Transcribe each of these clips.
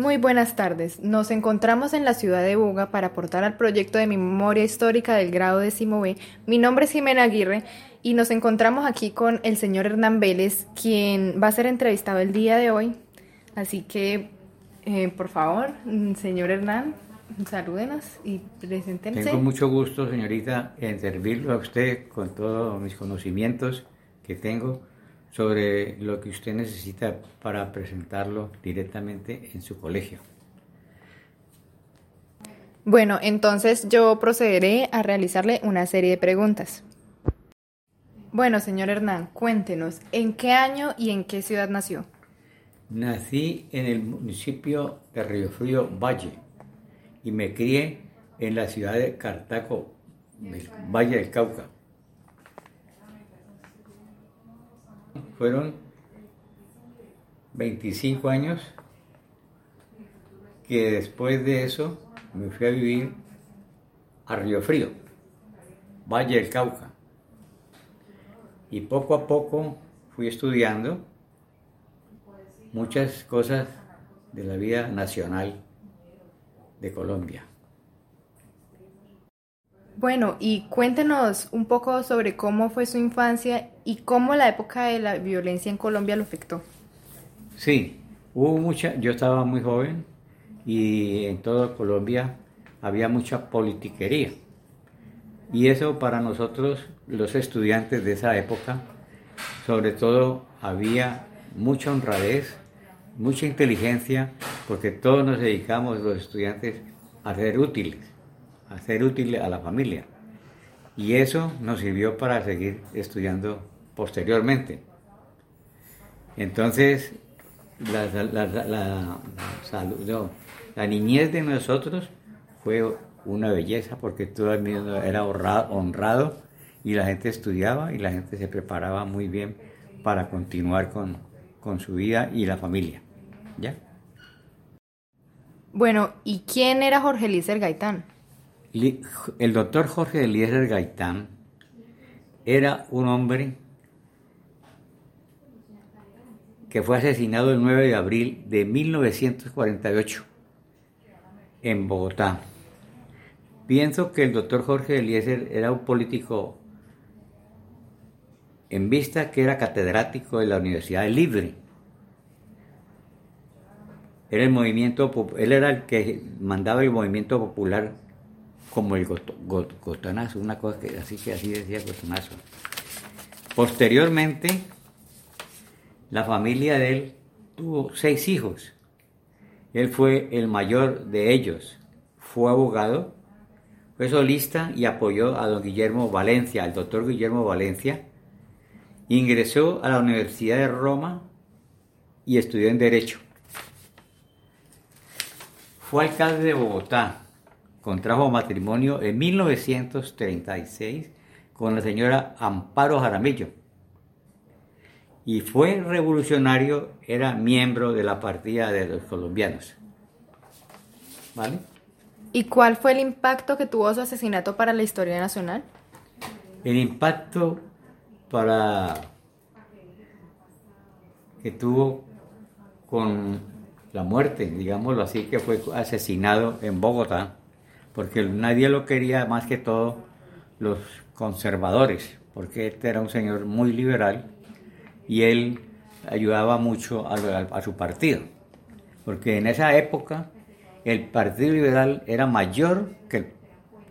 Muy buenas tardes. Nos encontramos en la ciudad de Buga para aportar al proyecto de memoria histórica del grado décimo B. Mi nombre es Jimena Aguirre y nos encontramos aquí con el señor Hernán Vélez, quien va a ser entrevistado el día de hoy. Así que, eh, por favor, señor Hernán, salúdenos y preséntense. Tengo mucho gusto, señorita, en servirlo a usted con todos mis conocimientos que tengo sobre lo que usted necesita para presentarlo directamente en su colegio. Bueno, entonces yo procederé a realizarle una serie de preguntas. Bueno, señor Hernán, cuéntenos, ¿en qué año y en qué ciudad nació? Nací en el municipio de Río Frío Valle y me crié en la ciudad de Cartago, Valle del Cauca. Fueron 25 años que después de eso me fui a vivir a Río Frío, Valle del Cauca. Y poco a poco fui estudiando muchas cosas de la vida nacional de Colombia. Bueno, y cuéntenos un poco sobre cómo fue su infancia y cómo la época de la violencia en Colombia lo afectó. Sí, hubo mucha, yo estaba muy joven y en toda Colombia había mucha politiquería. Y eso para nosotros, los estudiantes de esa época, sobre todo había mucha honradez, mucha inteligencia, porque todos nos dedicamos los estudiantes a ser útiles hacer útil a la familia. Y eso nos sirvió para seguir estudiando posteriormente. Entonces, la, la, niñez de nosotros fue una belleza porque todo el mundo era honrado y la gente estudiaba y la gente se preparaba muy bien para continuar con, con su vida y la familia. ¿Ya? Bueno, ¿y quién era Jorge Lícer Gaitán? El doctor Jorge Eliezer Gaitán era un hombre que fue asesinado el 9 de abril de 1948 en Bogotá. Pienso que el doctor Jorge Eliezer era un político en vista que era catedrático de la Universidad Libre. Era el movimiento, él era el que mandaba el movimiento popular como el gotonazo, una cosa que así que así decía gotonazo. Posteriormente, la familia de él tuvo seis hijos. Él fue el mayor de ellos. Fue abogado, fue solista y apoyó a don Guillermo Valencia, al doctor Guillermo Valencia. Ingresó a la Universidad de Roma y estudió en Derecho. Fue alcalde de Bogotá contrajo matrimonio en 1936 con la señora Amparo Jaramillo. Y fue revolucionario, era miembro de la partida de los colombianos. ¿Vale? ¿Y cuál fue el impacto que tuvo su asesinato para la historia nacional? El impacto para que tuvo con la muerte, digámoslo así, que fue asesinado en Bogotá porque nadie lo quería más que todo los conservadores, porque este era un señor muy liberal y él ayudaba mucho a, su partido, porque en esa época el Partido Liberal era mayor que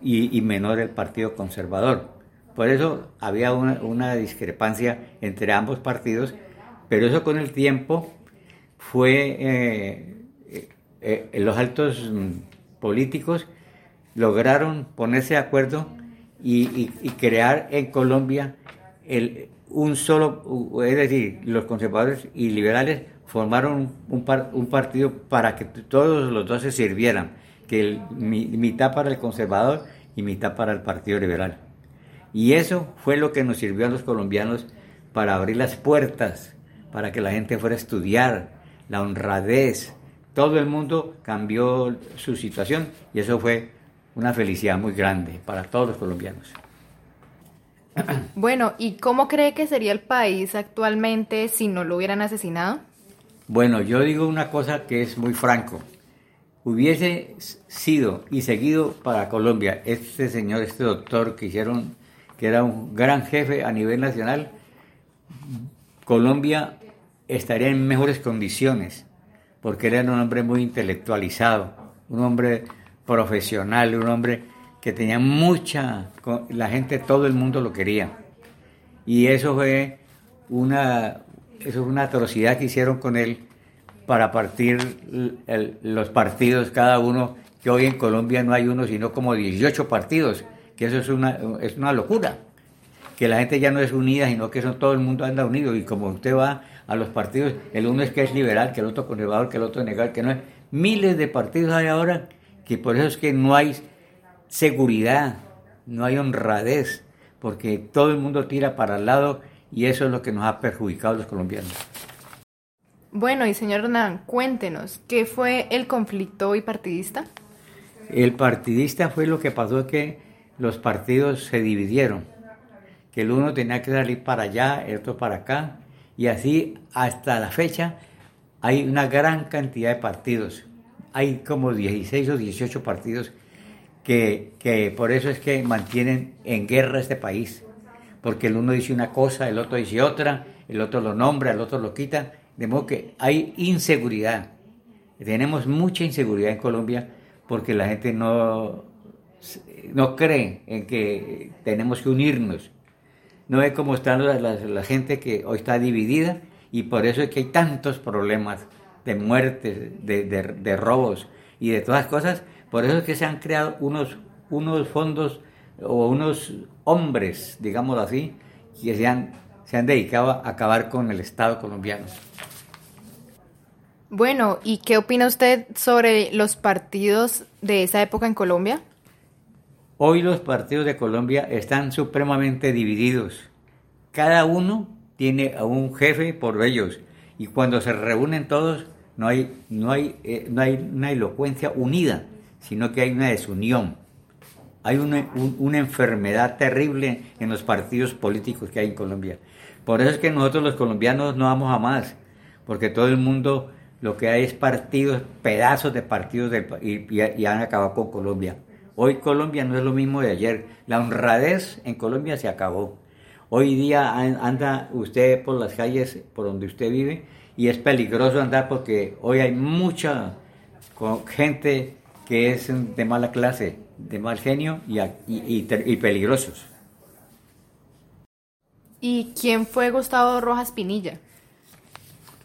y, menor el Partido Conservador. Por eso había una, discrepancia entre ambos partidos, pero eso con el tiempo fue eh, eh, eh, los altos mm, políticos lograron ponerse de acuerdo y, crear en Colombia el, un solo, es decir, los conservadores y liberales formaron un, un partido para que todos los dos se sirvieran, que mitad para el conservador y mitad para el Partido Liberal. Y eso fue lo que nos sirvió a los colombianos para abrir las puertas, para que la gente fuera a estudiar, la honradez. Todo el mundo cambió su situación y eso fue una felicidad muy grande para todos los colombianos. Bueno, ¿y cómo cree que sería el país actualmente si no lo hubieran asesinado? Bueno, yo digo una cosa que es muy franco. hubiese sido y seguido para Colombia este señor, este doctor que hicieron, que era un gran jefe a nivel nacional, Colombia estaría en mejores condiciones, porque era un hombre muy intelectualizado, un hombre profesional, un hombre que tenía mucha, la gente, todo el mundo lo quería. Y eso fue una, eso fue una atrocidad que hicieron con él para partir los partidos, cada uno, que hoy en Colombia no hay uno, sino como 18 partidos, que eso es una, es una locura, que la gente ya no es unida, sino que eso, todo el mundo anda unido, y como usted va a los partidos, el uno es que es liberal, que el otro conservador, que el otro negar, que no es. Miles de partidos hay ahora, que por eso es que no hay seguridad, no hay honradez, porque todo el mundo tira para el lado y eso es lo que nos ha perjudicado a los colombianos. Bueno, y señor Hernán, cuéntenos, ¿qué fue el conflicto bipartidista? El partidista fue lo que pasó que los partidos se dividieron, que el uno tenía que salir para allá, el otro para acá, y así hasta la fecha hay una gran cantidad de partidos. Hay como 16 o 18 partidos que, que por eso es que mantienen en guerra este país, porque el uno dice una cosa, el otro dice otra, el otro lo nombra, el otro lo quita de modo que hay inseguridad. Tenemos mucha inseguridad en Colombia porque la gente no, no cree en que tenemos que unirnos. No ve cómo está la, gente que hoy está dividida y por eso es que hay tantos problemas de muertes, de, robos y de todas cosas. Por eso es que se han creado unos, unos fondos o unos hombres, digámoslo así, que se han, se han dedicado a acabar con el Estado colombiano. Bueno, ¿y qué opina usted sobre los partidos de esa época en Colombia? Hoy los partidos de Colombia están supremamente divididos. Cada uno tiene a un jefe por ellos y cuando se reúnen todos no hay, no hay, eh, no hay una elocuencia unida, sino que hay una desunión. Hay una, una enfermedad terrible en los partidos políticos que hay en Colombia. Por eso es que nosotros los colombianos no vamos a más, porque todo el mundo lo que hay es partidos, pedazos de partidos y, han acabado con Colombia. Hoy Colombia no es lo mismo de ayer. La honradez en Colombia se acabó. Hoy día anda usted por las calles por donde usted vive y es peligroso andar porque hoy hay mucha gente que es de mala clase, de mal genio y, y peligrosos. ¿Y quién fue Gustavo Rojas Pinilla?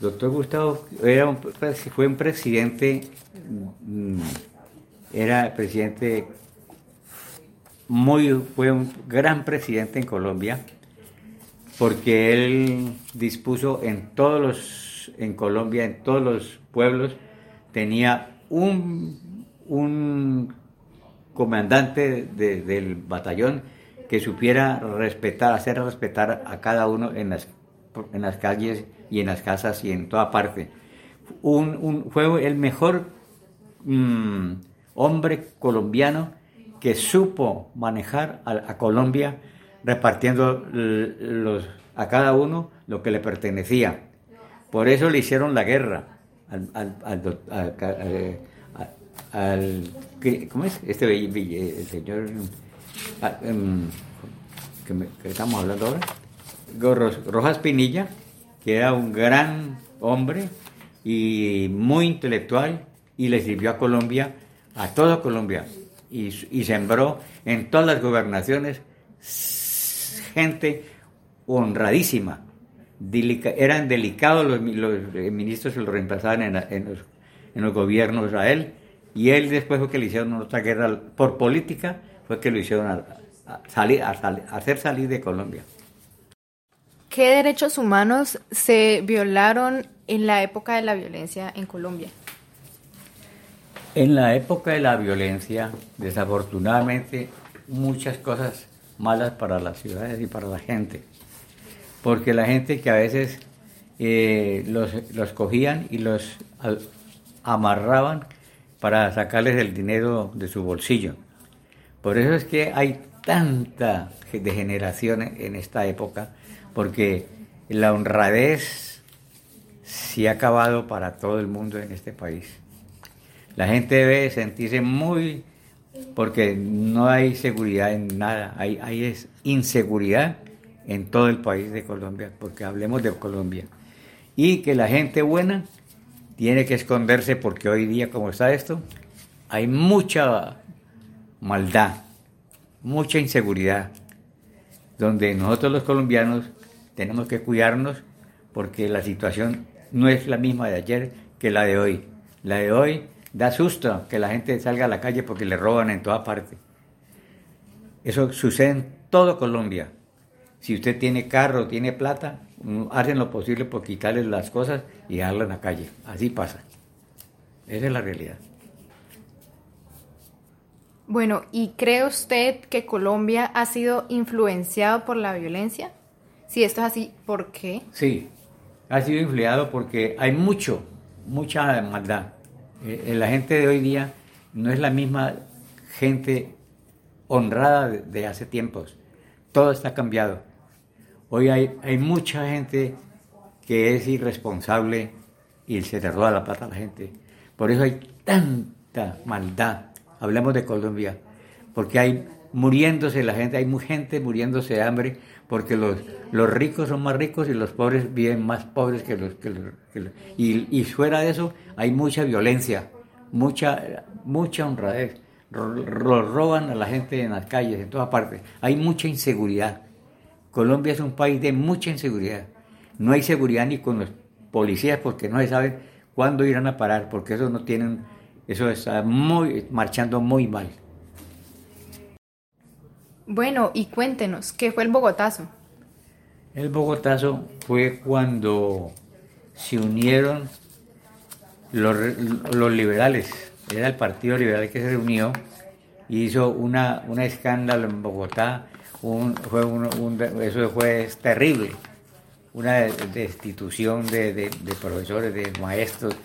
Doctor Gustavo era fue un presidente, mm, era presidente muy, fue un gran presidente en Colombia, porque él dispuso en todos los, en Colombia, en todos los pueblos, tenía un, un comandante del batallón que supiera respetar, hacer respetar a cada uno en las, en las calles y en las casas y en toda parte. Un, fue el mejor mm, hombre colombiano que supo manejar a, Colombia repartiendo los, a cada uno lo que le pertenecía. Por eso le hicieron la guerra al, al, ¿cómo es? Este el señor ah, em, que, estamos hablando ahora, Rojas Pinilla, que era un gran hombre y muy intelectual y le sirvió a Colombia, a toda Colombia, y, sembró en todas las gobernaciones gente honradísima. eran delicados los, ministros que lo reemplazaban en, los, en gobiernos de Israel, y él después fue que le hicieron otra guerra por política, fue que lo hicieron salir, a hacer salir de Colombia. ¿Qué derechos humanos se violaron en la época de la violencia en Colombia? En la época de la violencia, desafortunadamente, muchas cosas malas para las ciudades y para la gente. Porque la gente que a veces eh, los, los, cogían y los amarraban para sacarles el dinero de su bolsillo. Por eso es que hay tanta degeneración en esta época porque la honradez se ha acabado para todo el mundo en este país. La gente debe sentirse muy, porque no hay seguridad en nada, hay, es inseguridad en todo el país de Colombia, porque hablemos de Colombia. Y que la gente buena tiene que esconderse porque hoy día, como está esto, hay mucha maldad, mucha inseguridad, donde nosotros los colombianos tenemos que cuidarnos porque la situación no es la misma de ayer que la de hoy. La de hoy da susto que la gente salga a la calle porque le roban en toda parte. Eso sucede en todo Colombia. Si usted tiene carro, tiene plata, hacen lo posible por quitarles las cosas y dejarlas en la calle. Así pasa. Esa es la realidad. Bueno, ¿y cree usted que Colombia ha sido influenciado por la violencia? Si esto es así, ¿por qué? Sí, ha sido influenciado porque hay mucho, mucha maldad. Eh, la gente de hoy día no es la misma gente honrada de, hace tiempos. Todo está cambiado. Hoy hay, hay mucha gente que es irresponsable y se le roba la plata a la gente. Por eso hay tanta maldad. Hablemos de Colombia. Porque hay muriéndose la gente, hay mucha gente muriéndose de hambre porque los, los ricos son más ricos y los pobres viven más pobres que los... Que y, y, fuera de eso hay mucha violencia, mucha, mucha honradez. roban a la gente en las calles, en todas partes. Hay mucha inseguridad. Colombia es un país de mucha inseguridad. No hay seguridad ni con los policías porque no se sabe cuándo irán a parar, porque eso no tienen, eso está muy, marchando muy mal. Bueno, y cuéntenos, ¿qué fue el Bogotazo? El Bogotazo fue cuando se unieron los, liberales, era el Partido Liberal que se reunió y hizo una, un escándalo en Bogotá, fue eso fue terrible, una destitución de, profesores, de maestros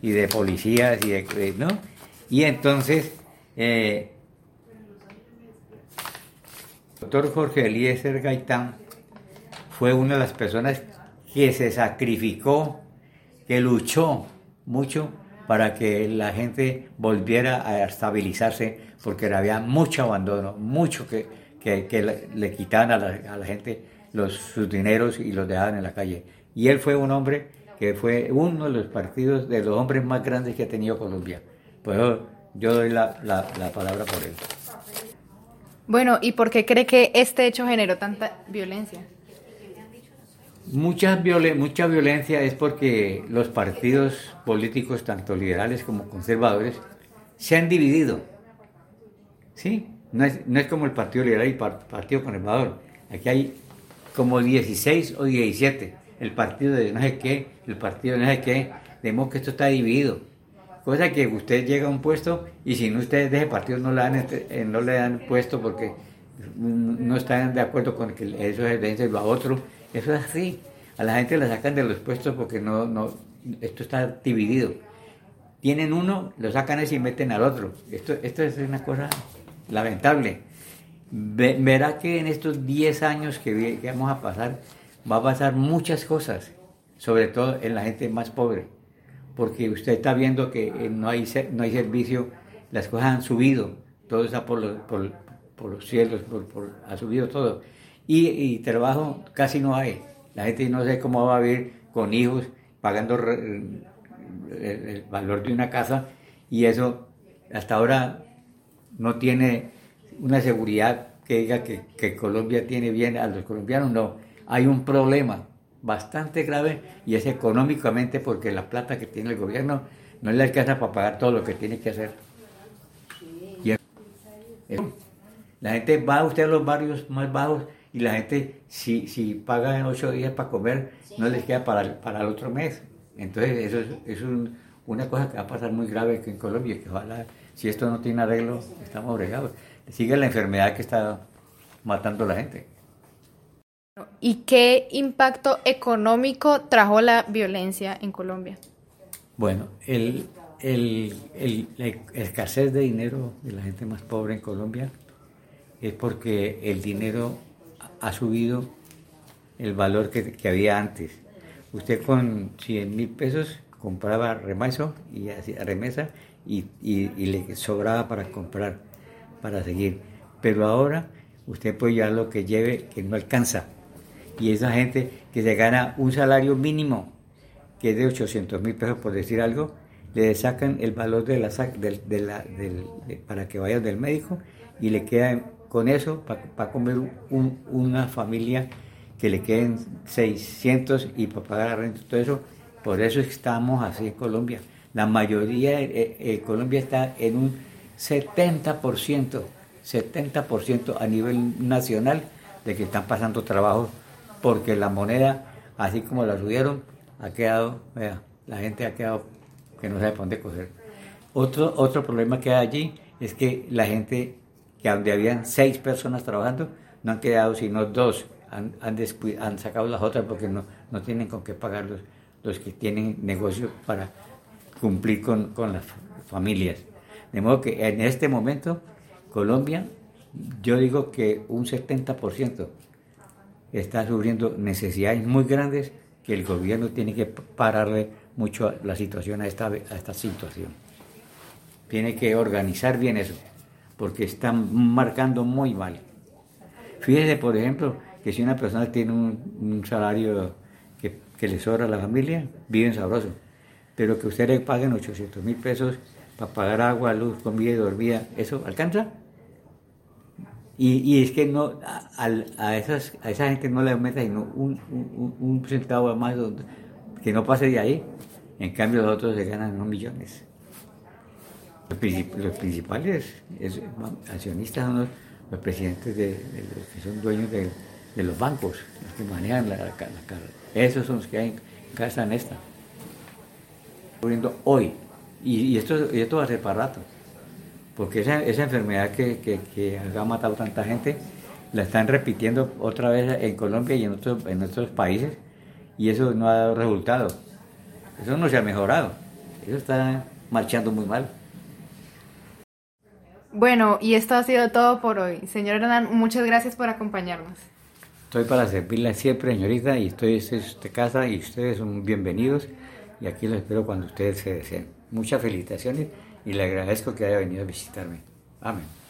y de policías, y, ¿no? y entonces eh, doctor Jorge Eliezer Gaitán fue una de las personas que se sacrificó, que luchó mucho para que la gente volviera a estabilizarse, porque había mucho abandono, mucho que, le, quitaban a la, gente los, sus dineros y los dejaban en la calle. Y él fue un hombre que fue uno de los partidos, de los hombres más grandes que ha tenido Colombia. Por eso yo doy la palabra por él. Bueno, ¿y por qué cree que este hecho generó tanta violencia? Mucha, mucha violencia es porque los partidos políticos, tanto liberales como conservadores, se han dividido. ¿Sí? No es, no es como el Partido Liberal y el Partido Conservador. Aquí hay como 16 o 17. El partido de no sé qué, el partido de no sé qué. Vemos que esto está dividido. Cosa que usted llega a un puesto y si no ustedes de ese partido no le dan, este, eh, no le dan puesto porque no están de acuerdo con que eso es lo a otro. Eso es así. A la gente la sacan de los puestos porque no, no, esto está dividido. Tienen uno, lo sacan ese y meten al otro. Esto, esto es una cosa lamentable. verá que en estos 10 años que, que vamos a pasar, va a pasar muchas cosas, sobre todo en la gente más pobre porque usted está viendo que eh, no hay, no hay servicio, las cosas han subido, todo está por los, por, los cielos, ha subido todo. Y, trabajo casi no hay. La gente no sé cómo va a vivir con hijos, pagando el, valor de una casa, y eso hasta ahora no tiene una seguridad que diga que Colombia tiene bien a los colombianos, no. Hay un problema bastante grave y es económicamente porque la plata que tiene el gobierno no le alcanza para pagar todo lo que tiene que hacer. la gente va a usted a los barrios más bajos y la gente si, si paga ocho días para comer no les queda para, el otro mes. Entonces eso es, una cosa que va a pasar muy grave en Colombia, que ojalá si esto no tiene arreglo estamos bregados. Sigue la enfermedad que está matando a la gente. ¿Y qué impacto económico trajo la violencia en Colombia? Bueno, el, escasez de dinero de la gente más pobre en Colombia es porque el dinero ha subido el valor que, había antes. Usted con 100 mil pesos compraba remazo y remesa y, le sobraba para comprar, para seguir. Pero ahora usted puede llevar lo que lleve que no alcanza. Y esa gente que se gana un salario mínimo, que es de 800 mil pesos por decir algo, le sacan el valor de la, de, la para que vaya del médico y le queda con eso para comer una familia que le queden 600 y para pagar la renta, todo eso. Por eso estamos así en Colombia. La mayoría de eh, eh, Colombia está en un 70%, 70% a nivel nacional de que están pasando trabajo porque la moneda, así como la subieron, ha quedado, vea, la gente ha quedado que no sabe por dónde coger. Otro, otro problema que hay allí es que la gente, que donde habían seis personas trabajando, no han quedado sino dos han, han, sacado las otras porque no, no tienen con qué pagar los, los que tienen negocio para cumplir con, con las familias. De modo que en este momento Colombia, yo digo que un 70% está sufriendo necesidades muy grandes que el gobierno tiene que pararle mucho la situación a esta, a esta situación. Tiene que organizar bien eso, porque están marcando muy mal. Fíjese, por ejemplo, que si una persona tiene un, salario que, que, le sobra a la familia, viven sabroso. Pero que usted le paguen 800 mil pesos para pagar agua, luz, comida y dormida, ¿eso alcanza? Y, y, es que no a, a, esas, a esa gente no le aumenta sino un, un, un centavo más que no pase de ahí. En cambio, los otros se ganan unos millones. Los, principales accionistas son los, presidentes de, los que son dueños de de los bancos, los que manejan la, la, Esos son los que hay en esta. Hoy. Y, esto, y esto va a ser para rato. Porque esa, esa enfermedad que, que, ha matado tanta gente, la están repitiendo otra vez en Colombia y en otros, en otros países. Y eso no ha dado resultado. Eso no se ha mejorado. Eso está marchando muy mal. Bueno, y esto ha sido todo por hoy. Señor Hernán, muchas gracias por acompañarnos. Estoy para servirle siempre, señorita, y estoy en esta casa y ustedes son bienvenidos y aquí los espero cuando ustedes se deseen. Muchas felicitaciones y le agradezco que haya venido a visitarme. Amén.